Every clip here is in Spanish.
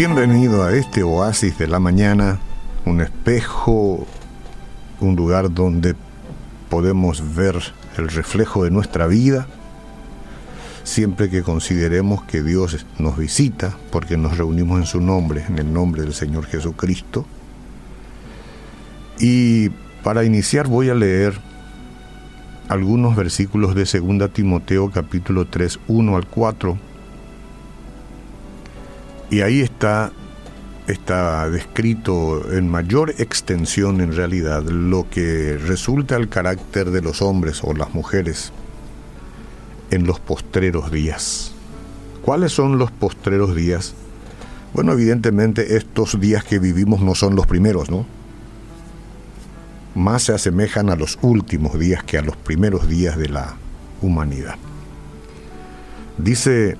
Bienvenido a este oasis de la mañana, un espejo, un lugar donde podemos ver el reflejo de nuestra vida, siempre que consideremos que Dios nos visita, porque nos reunimos en su nombre, en el nombre del Señor Jesucristo. Y para iniciar voy a leer algunos versículos de 2 Timoteo capítulo 3, 1 al 4 y ahí está, está descrito en mayor extensión en realidad lo que resulta el carácter de los hombres o las mujeres en los postreros días. ¿Cuáles son los postreros días? Bueno, evidentemente estos días que vivimos no son los primeros, ¿no? Más se asemejan a los últimos días que a los primeros días de la humanidad. Dice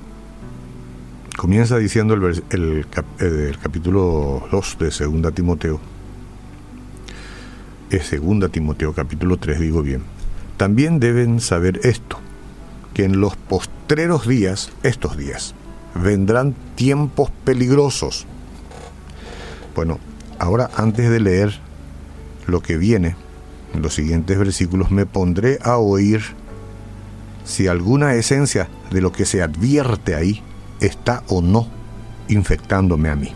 Comienza diciendo el, el capítulo 2 de Segunda Timoteo. Es Segunda Timoteo, capítulo 3, digo bien. También deben saber esto, que en los postreros días, estos días, vendrán tiempos peligrosos. Bueno, ahora antes de leer lo que viene, en los siguientes versículos, me pondré a oír si alguna esencia de lo que se advierte ahí está o no infectándome a mí.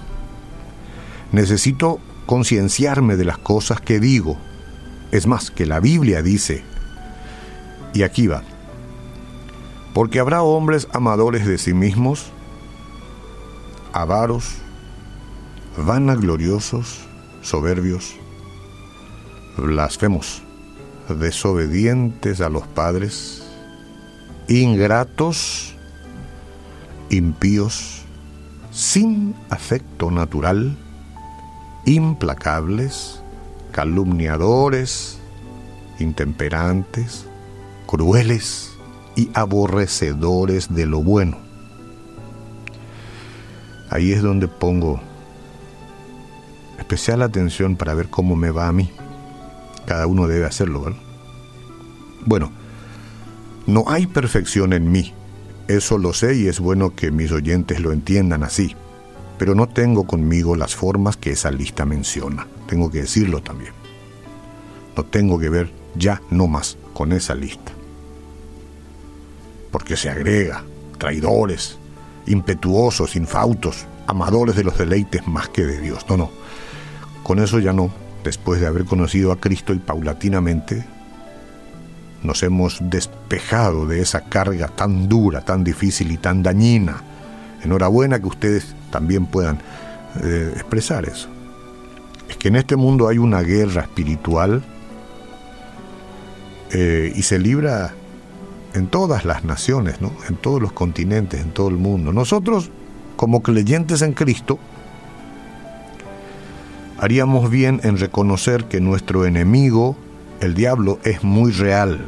Necesito concienciarme de las cosas que digo. Es más, que la Biblia dice, y aquí va, porque habrá hombres amadores de sí mismos, avaros, vanagloriosos, soberbios, blasfemos, desobedientes a los padres, ingratos, impíos, sin afecto natural, implacables, calumniadores, intemperantes, crueles y aborrecedores de lo bueno. Ahí es donde pongo especial atención para ver cómo me va a mí. Cada uno debe hacerlo, ¿verdad? Bueno, no hay perfección en mí, eso lo sé y es bueno que mis oyentes lo entiendan así, pero no tengo conmigo las formas que esa lista menciona. Tengo que decirlo también. No tengo que ver ya no más con esa lista. Porque se agrega traidores, impetuosos, infautos, amadores de los deleites más que de Dios. No, no. Con eso ya no. Después de haber conocido a Cristo y paulatinamente nos hemos despejado de esa carga tan dura, tan difícil y tan dañina. Enhorabuena que ustedes también puedan eh, expresar eso. Es que en este mundo hay una guerra espiritual eh, y se libra en todas las naciones, ¿no? en todos los continentes, en todo el mundo. Nosotros, como creyentes en Cristo, haríamos bien en reconocer que nuestro enemigo el diablo es muy real.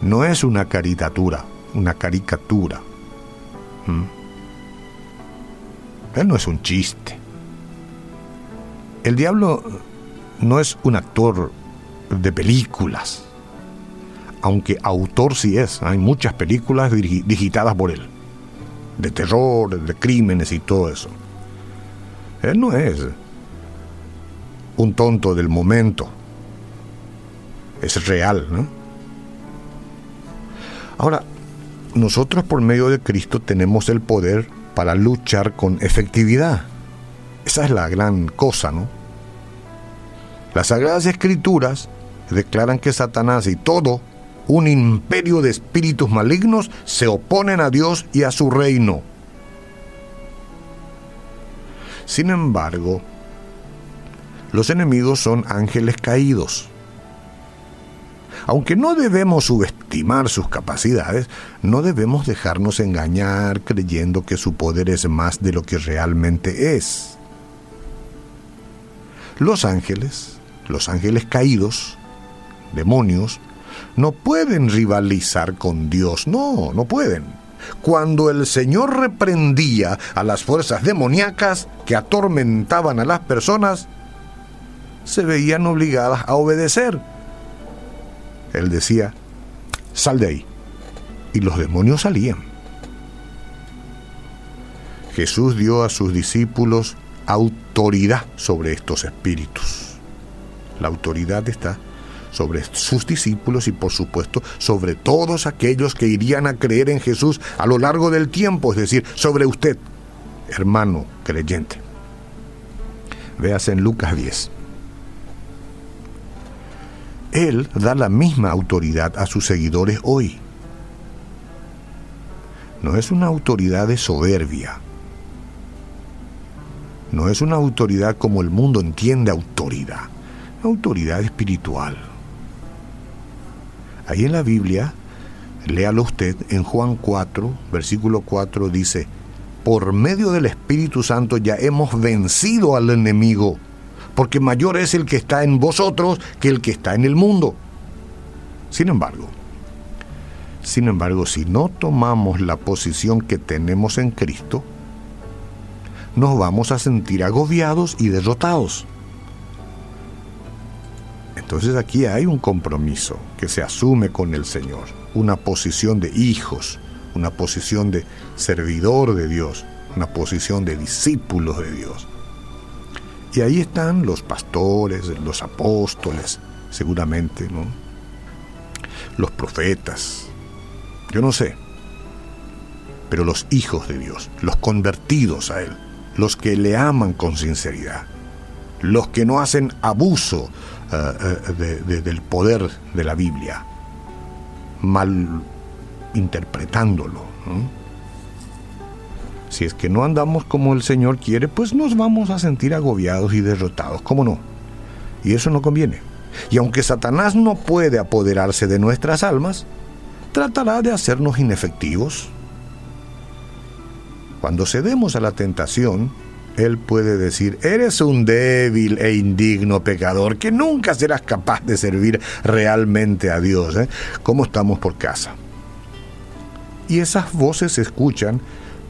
No es una caricatura, una caricatura. ¿Mm? Él no es un chiste. El diablo no es un actor de películas, aunque autor sí es. Hay muchas películas digitadas por él, de terror, de crímenes y todo eso. Él no es un tonto del momento. Es real, ¿no? Ahora, nosotros por medio de Cristo tenemos el poder para luchar con efectividad. Esa es la gran cosa, ¿no? Las Sagradas Escrituras declaran que Satanás y todo un imperio de espíritus malignos se oponen a Dios y a su reino. Sin embargo, los enemigos son ángeles caídos. Aunque no debemos subestimar sus capacidades, no debemos dejarnos engañar creyendo que su poder es más de lo que realmente es. Los ángeles, los ángeles caídos, demonios, no pueden rivalizar con Dios, no, no pueden. Cuando el Señor reprendía a las fuerzas demoníacas que atormentaban a las personas, se veían obligadas a obedecer. Él decía, sal de ahí. Y los demonios salían. Jesús dio a sus discípulos autoridad sobre estos espíritus. La autoridad está sobre sus discípulos y por supuesto sobre todos aquellos que irían a creer en Jesús a lo largo del tiempo, es decir, sobre usted, hermano creyente. Veas en Lucas 10. Él da la misma autoridad a sus seguidores hoy. No es una autoridad de soberbia. No es una autoridad como el mundo entiende autoridad. Autoridad espiritual. Ahí en la Biblia, léalo usted, en Juan 4, versículo 4 dice, por medio del Espíritu Santo ya hemos vencido al enemigo, porque mayor es el que está en vosotros que el que está en el mundo. Sin embargo, sin embargo, si no tomamos la posición que tenemos en Cristo, nos vamos a sentir agobiados y derrotados. Entonces aquí hay un compromiso que se asume con el Señor, una posición de hijos, una posición de servidor de Dios, una posición de discípulos de Dios. Y ahí están los pastores, los apóstoles, seguramente, ¿no? Los profetas, yo no sé, pero los hijos de Dios, los convertidos a Él, los que le aman con sinceridad, los que no hacen abuso eh, eh, del poder de la Biblia, mal interpretándolo. Si es que no andamos como el Señor quiere, pues nos vamos a sentir agobiados y derrotados, ¿cómo no? Y eso no conviene. Y aunque Satanás no puede apoderarse de nuestras almas, tratará de hacernos inefectivos. Cuando cedemos a la tentación, Él puede decir, eres un débil e indigno pecador que nunca serás capaz de servir realmente a Dios. ¿eh? ¿Cómo estamos por casa? Y esas voces se escuchan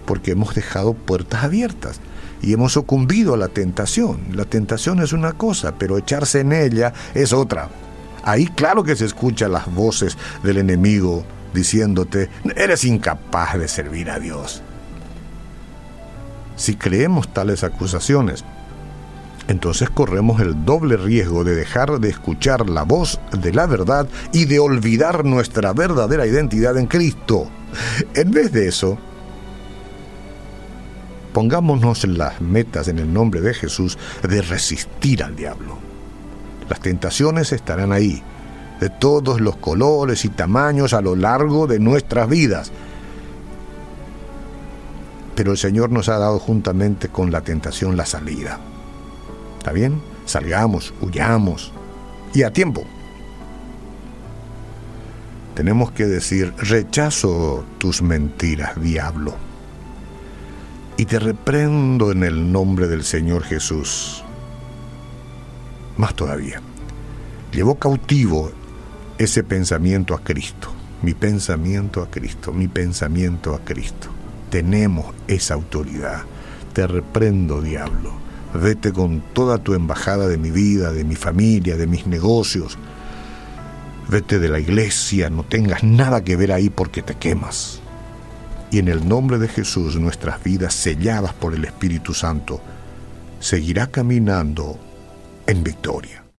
porque hemos dejado puertas abiertas y hemos sucumbido a la tentación. La tentación es una cosa, pero echarse en ella es otra. Ahí claro que se escuchan las voces del enemigo diciéndote, eres incapaz de servir a Dios. Si creemos tales acusaciones, entonces corremos el doble riesgo de dejar de escuchar la voz de la verdad y de olvidar nuestra verdadera identidad en Cristo. En vez de eso, pongámonos las metas en el nombre de Jesús de resistir al diablo. Las tentaciones estarán ahí, de todos los colores y tamaños a lo largo de nuestras vidas. Pero el Señor nos ha dado juntamente con la tentación la salida. ¿Está bien? Salgamos, huyamos. Y a tiempo tenemos que decir, rechazo tus mentiras, diablo, y te reprendo en el nombre del Señor Jesús. Más todavía, llevó cautivo ese pensamiento a Cristo, mi pensamiento a Cristo, mi pensamiento a Cristo. Tenemos esa autoridad. Te reprendo, diablo. Vete con toda tu embajada de mi vida, de mi familia, de mis negocios, Vete de la iglesia, no tengas nada que ver ahí porque te quemas. Y en el nombre de Jesús nuestras vidas selladas por el Espíritu Santo seguirá caminando en victoria.